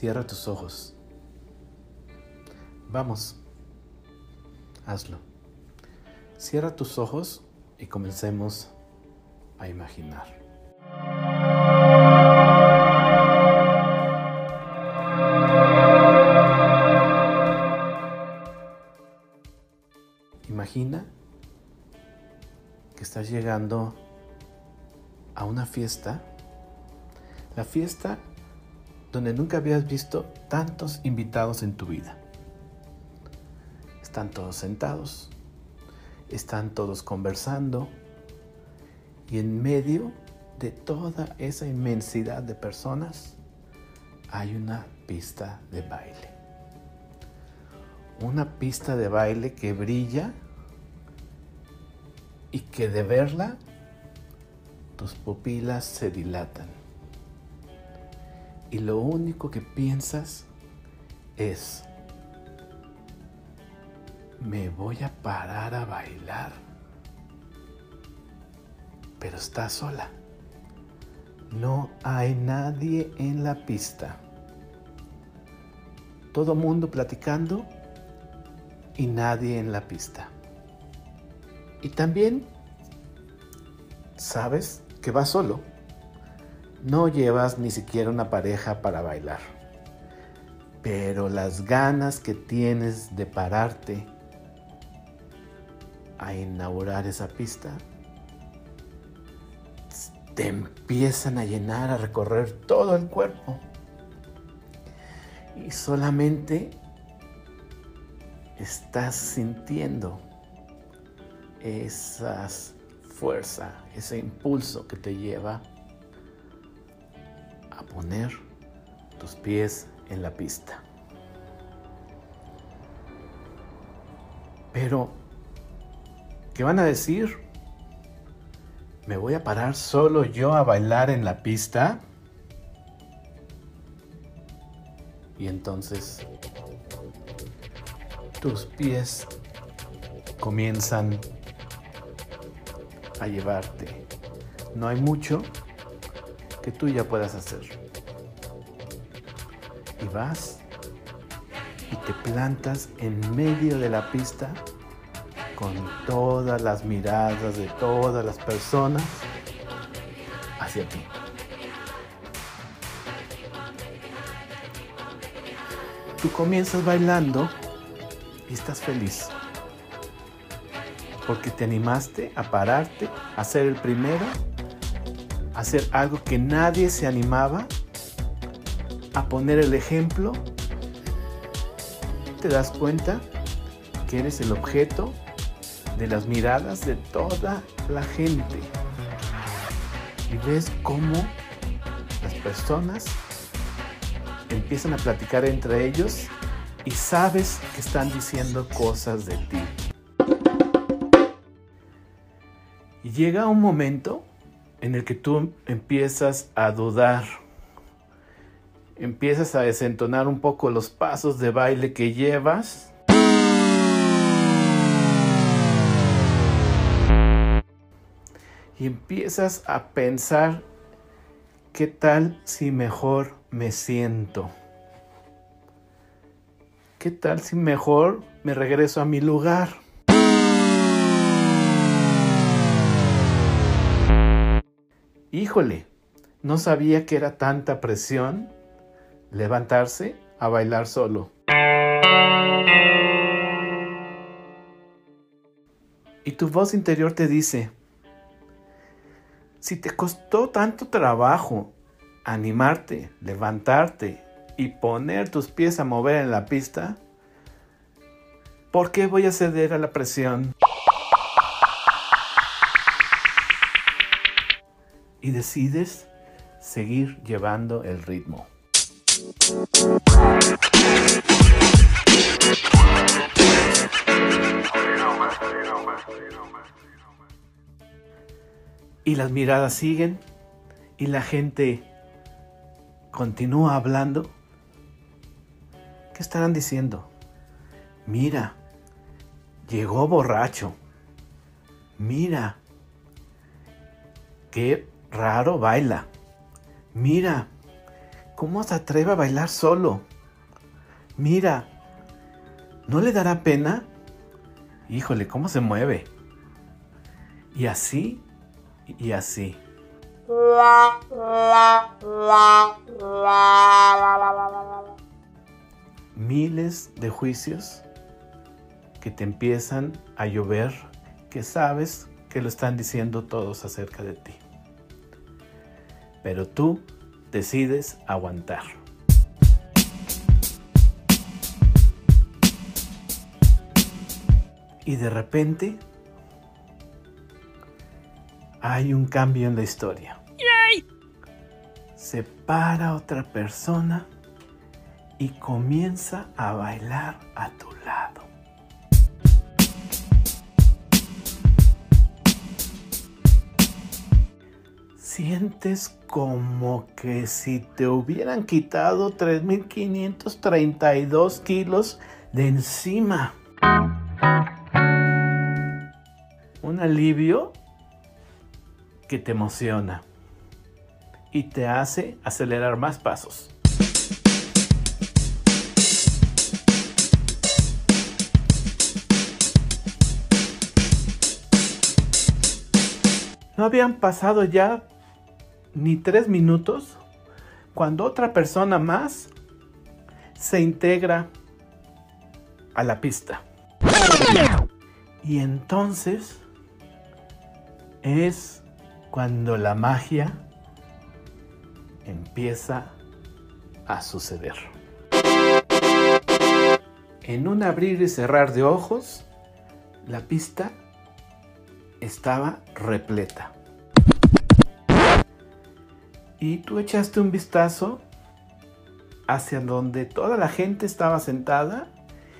Cierra tus ojos. Vamos, hazlo. Cierra tus ojos y comencemos a imaginar. Imagina que estás llegando a una fiesta, la fiesta donde nunca habías visto tantos invitados en tu vida. Están todos sentados, están todos conversando y en medio de toda esa inmensidad de personas hay una pista de baile. Una pista de baile que brilla y que de verla tus pupilas se dilatan. Y lo único que piensas es, me voy a parar a bailar. Pero está sola. No hay nadie en la pista. Todo mundo platicando y nadie en la pista. Y también sabes que vas solo. No llevas ni siquiera una pareja para bailar. Pero las ganas que tienes de pararte a inaugurar esa pista te empiezan a llenar, a recorrer todo el cuerpo. Y solamente estás sintiendo esas fuerza, ese impulso que te lleva poner tus pies en la pista. Pero, ¿qué van a decir? ¿Me voy a parar solo yo a bailar en la pista? Y entonces tus pies comienzan a llevarte. No hay mucho que tú ya puedas hacer. Y vas y te plantas en medio de la pista con todas las miradas de todas las personas hacia ti. Tú comienzas bailando y estás feliz porque te animaste a pararte, a ser el primero, a hacer algo que nadie se animaba, a poner el ejemplo. Te das cuenta que eres el objeto de las miradas de toda la gente. Y ves cómo las personas empiezan a platicar entre ellos y sabes que están diciendo cosas de ti. Y llega un momento en el que tú empiezas a dudar, empiezas a desentonar un poco los pasos de baile que llevas. Y empiezas a pensar, ¿qué tal si mejor me siento? ¿Qué tal si mejor me regreso a mi lugar? híjole, no sabía que era tanta presión levantarse a bailar solo. Y tu voz interior te dice, si te costó tanto trabajo animarte, levantarte y poner tus pies a mover en la pista, ¿por qué voy a ceder a la presión? y decides seguir llevando el ritmo. Y las miradas siguen y la gente continúa hablando. ¿Qué estarán diciendo? Mira, llegó borracho. Mira, qué raro baila. Mira ¿Cómo se atreve a bailar solo? Mira, ¿no le dará pena? Híjole, ¿cómo se mueve? Y así, y así. Miles de juicios que te empiezan a llover, que sabes que lo están diciendo todos acerca de ti. Pero tú decides aguantar. Y de repente hay un cambio en la historia. Se para otra persona y comienza a bailar a tu lado. Sientes como que si te hubieran quitado 3.532 kilos de encima. Un alivio que te emociona y te hace acelerar más pasos. No habían pasado ya ni tres minutos cuando otra persona más se integra a la pista. Y entonces es cuando la magia empieza a suceder. En un abrir y cerrar de ojos, la pista estaba repleta. Y tú echaste un vistazo hacia donde toda la gente estaba sentada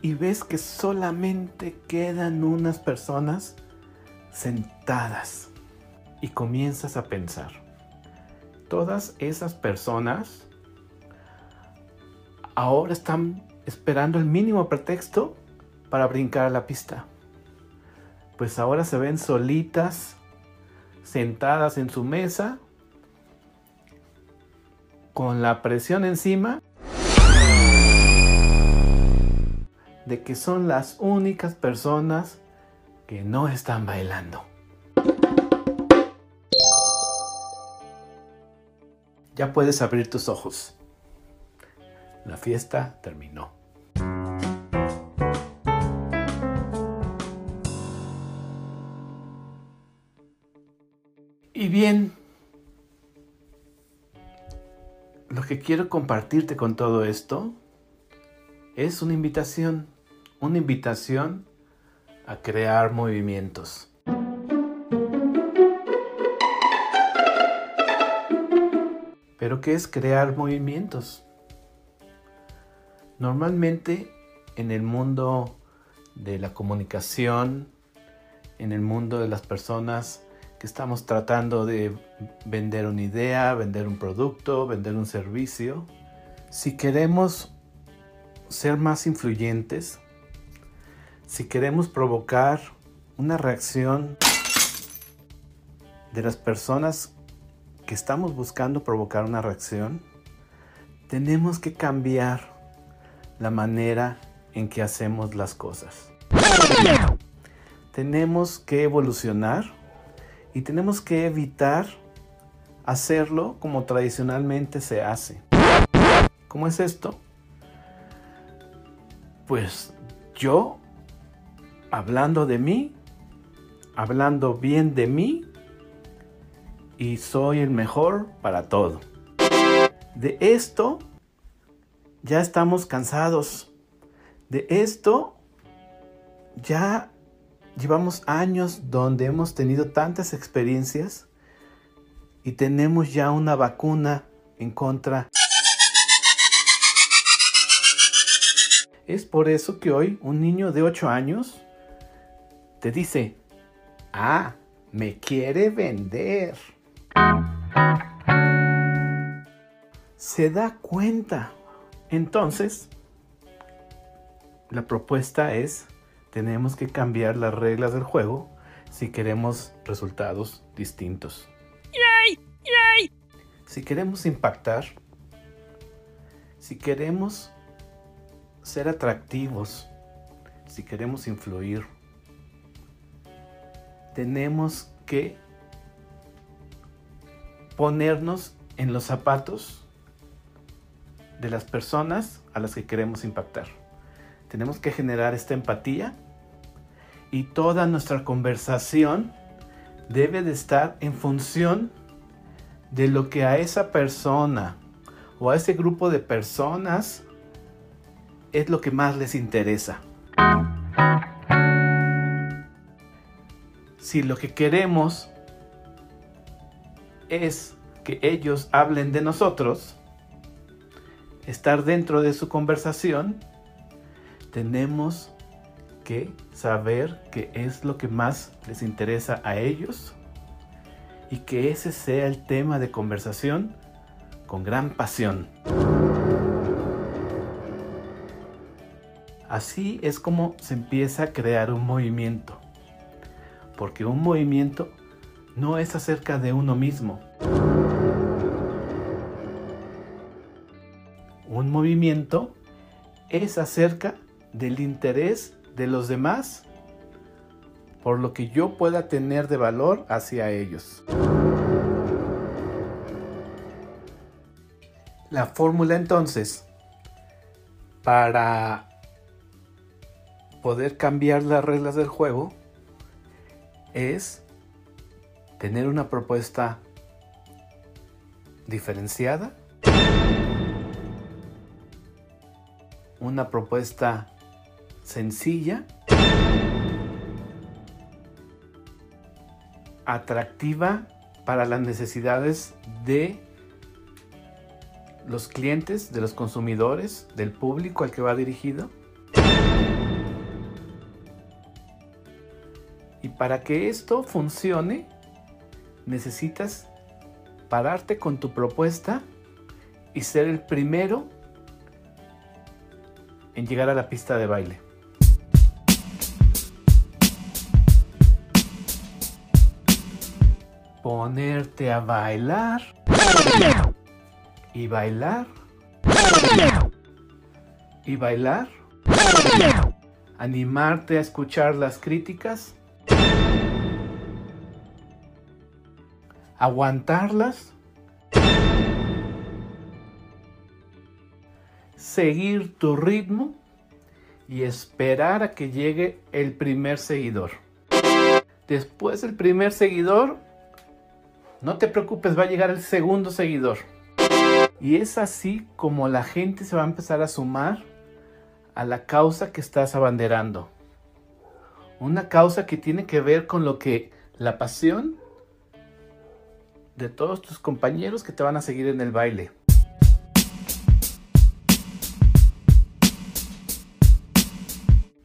y ves que solamente quedan unas personas sentadas. Y comienzas a pensar, todas esas personas ahora están esperando el mínimo pretexto para brincar a la pista. Pues ahora se ven solitas, sentadas en su mesa, con la presión encima de que son las únicas personas que no están bailando. Ya puedes abrir tus ojos. La fiesta terminó. Y bien, que quiero compartirte con todo esto es una invitación, una invitación a crear movimientos. Pero ¿qué es crear movimientos? Normalmente en el mundo de la comunicación, en el mundo de las personas que estamos tratando de vender una idea, vender un producto, vender un servicio, si queremos ser más influyentes, si queremos provocar una reacción de las personas que estamos buscando provocar una reacción, tenemos que cambiar la manera en que hacemos las cosas. Tenemos que evolucionar y tenemos que evitar hacerlo como tradicionalmente se hace. ¿Cómo es esto? Pues yo, hablando de mí, hablando bien de mí, y soy el mejor para todo. De esto ya estamos cansados. De esto ya llevamos años donde hemos tenido tantas experiencias y tenemos ya una vacuna en contra. Es por eso que hoy un niño de 8 años te dice, ah, me quiere vender. Se da cuenta. Entonces, la propuesta es, tenemos que cambiar las reglas del juego si queremos resultados distintos. Si queremos impactar, si queremos ser atractivos, si queremos influir, tenemos que ponernos en los zapatos de las personas a las que queremos impactar. Tenemos que generar esta empatía y toda nuestra conversación debe de estar en función de lo que a esa persona o a ese grupo de personas es lo que más les interesa. Si lo que queremos es que ellos hablen de nosotros, estar dentro de su conversación, tenemos que saber qué es lo que más les interesa a ellos y que ese sea el tema de conversación con gran pasión. Así es como se empieza a crear un movimiento, porque un movimiento no es acerca de uno mismo. Un movimiento es acerca del interés de los demás por lo que yo pueda tener de valor hacia ellos. La fórmula entonces para poder cambiar las reglas del juego es tener una propuesta diferenciada, una propuesta sencilla, atractiva para las necesidades de los clientes, de los consumidores, del público al que va dirigido. Y para que esto funcione, necesitas pararte con tu propuesta y ser el primero en llegar a la pista de baile. Ponerte a bailar. Y bailar. Y bailar, animarte a escuchar las críticas, aguantarlas, seguir tu ritmo. Y esperar a que llegue el primer seguidor. Después del primer seguidor, no te preocupes, va a llegar el segundo seguidor. Y es así como la gente se va a empezar a sumar a la causa que estás abanderando. Una causa que tiene que ver con lo que la pasión de todos tus compañeros que te van a seguir en el baile.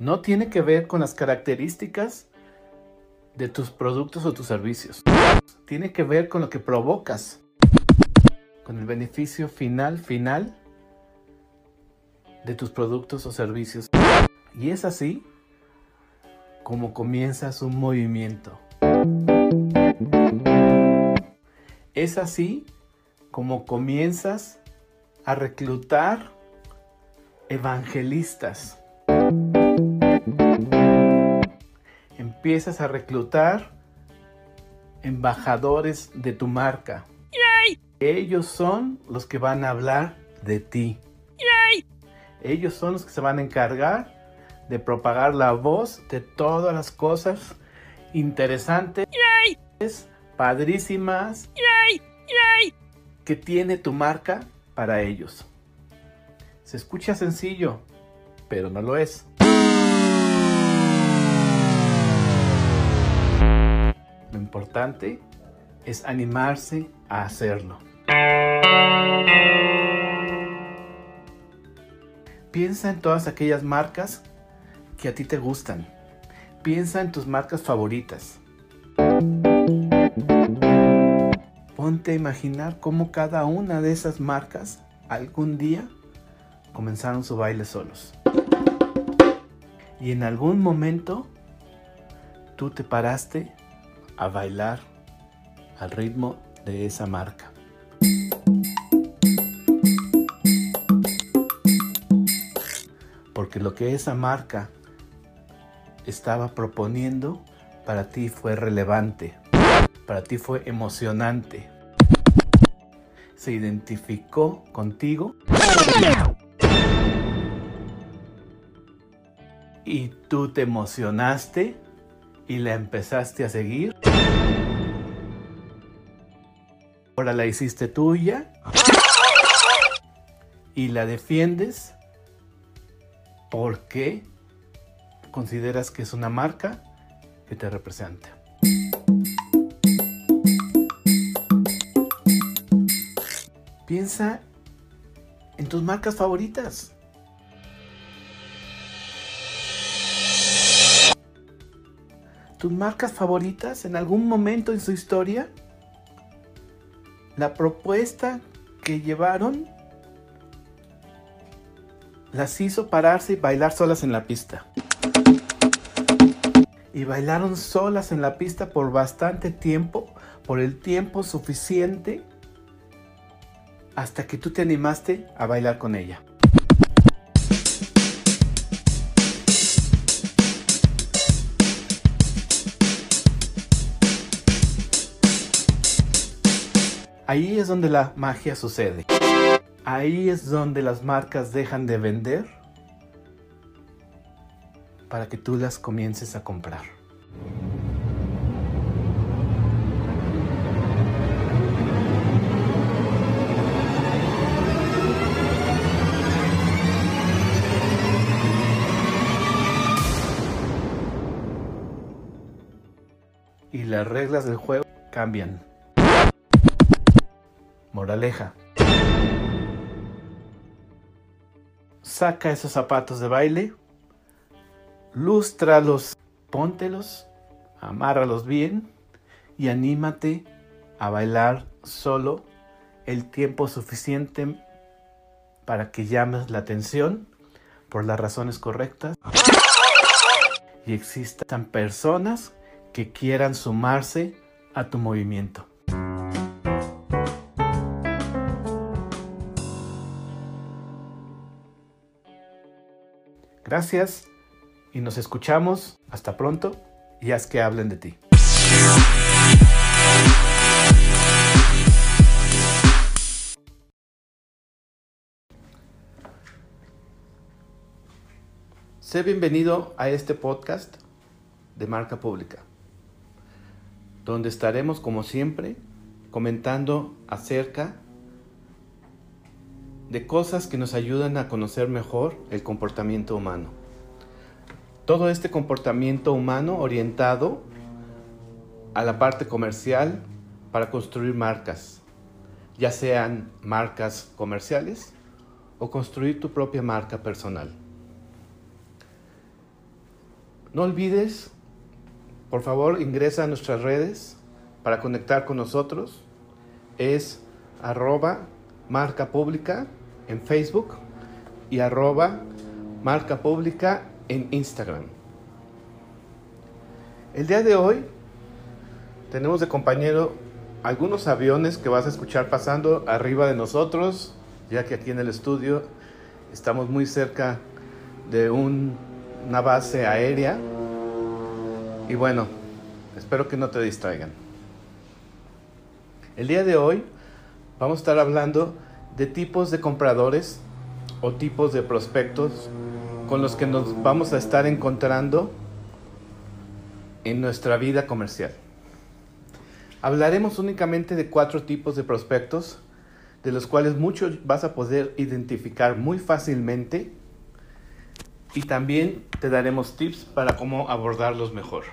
No tiene que ver con las características de tus productos o tus servicios. Tiene que ver con lo que provocas con el beneficio final, final de tus productos o servicios. Y es así como comienzas un movimiento. Es así como comienzas a reclutar evangelistas. Empiezas a reclutar embajadores de tu marca. Ellos son los que van a hablar de ti. Ellos son los que se van a encargar de propagar la voz de todas las cosas interesantes, padrísimas, que tiene tu marca para ellos. Se escucha sencillo, pero no lo es. Importante es animarse a hacerlo. Piensa en todas aquellas marcas que a ti te gustan. Piensa en tus marcas favoritas. Ponte a imaginar cómo cada una de esas marcas algún día comenzaron su baile solos. Y en algún momento tú te paraste a bailar al ritmo de esa marca. porque lo que esa marca estaba proponiendo para ti fue relevante, para ti fue emocionante. Se identificó contigo y tú te emocionaste y la empezaste a seguir. Ahora la hiciste tuya y la defiendes porque consideras que es una marca que te representa. Piensa en tus marcas favoritas. Tus marcas favoritas en algún momento en su historia? La propuesta que llevaron las hizo pararse y bailar solas en la pista. Y bailaron solas en la pista por bastante tiempo, por el tiempo suficiente hasta que tú te animaste a bailar con ella. Ahí es donde la magia sucede. Ahí es donde las marcas dejan de vender para que tú las comiences a comprar. Y las reglas del juego cambian. Moraleja. Saca esos zapatos de baile, lústralos, póntelos, amárralos bien y anímate a bailar solo el tiempo suficiente para que llames la atención por las razones correctas y existan personas que quieran sumarse a tu movimiento. Gracias y nos escuchamos. Hasta pronto y haz que hablen de ti. Sé bienvenido a este podcast de marca pública, donde estaremos como siempre comentando acerca de cosas que nos ayudan a conocer mejor el comportamiento humano. Todo este comportamiento humano orientado a la parte comercial para construir marcas, ya sean marcas comerciales o construir tu propia marca personal. No olvides, por favor, ingresa a nuestras redes para conectar con nosotros. Es arroba marca pública en Facebook y arroba marca pública en Instagram. El día de hoy tenemos de compañero algunos aviones que vas a escuchar pasando arriba de nosotros, ya que aquí en el estudio estamos muy cerca de una base aérea. Y bueno, espero que no te distraigan. El día de hoy vamos a estar hablando de tipos de compradores o tipos de prospectos con los que nos vamos a estar encontrando en nuestra vida comercial. Hablaremos únicamente de cuatro tipos de prospectos, de los cuales muchos vas a poder identificar muy fácilmente y también te daremos tips para cómo abordarlos mejor.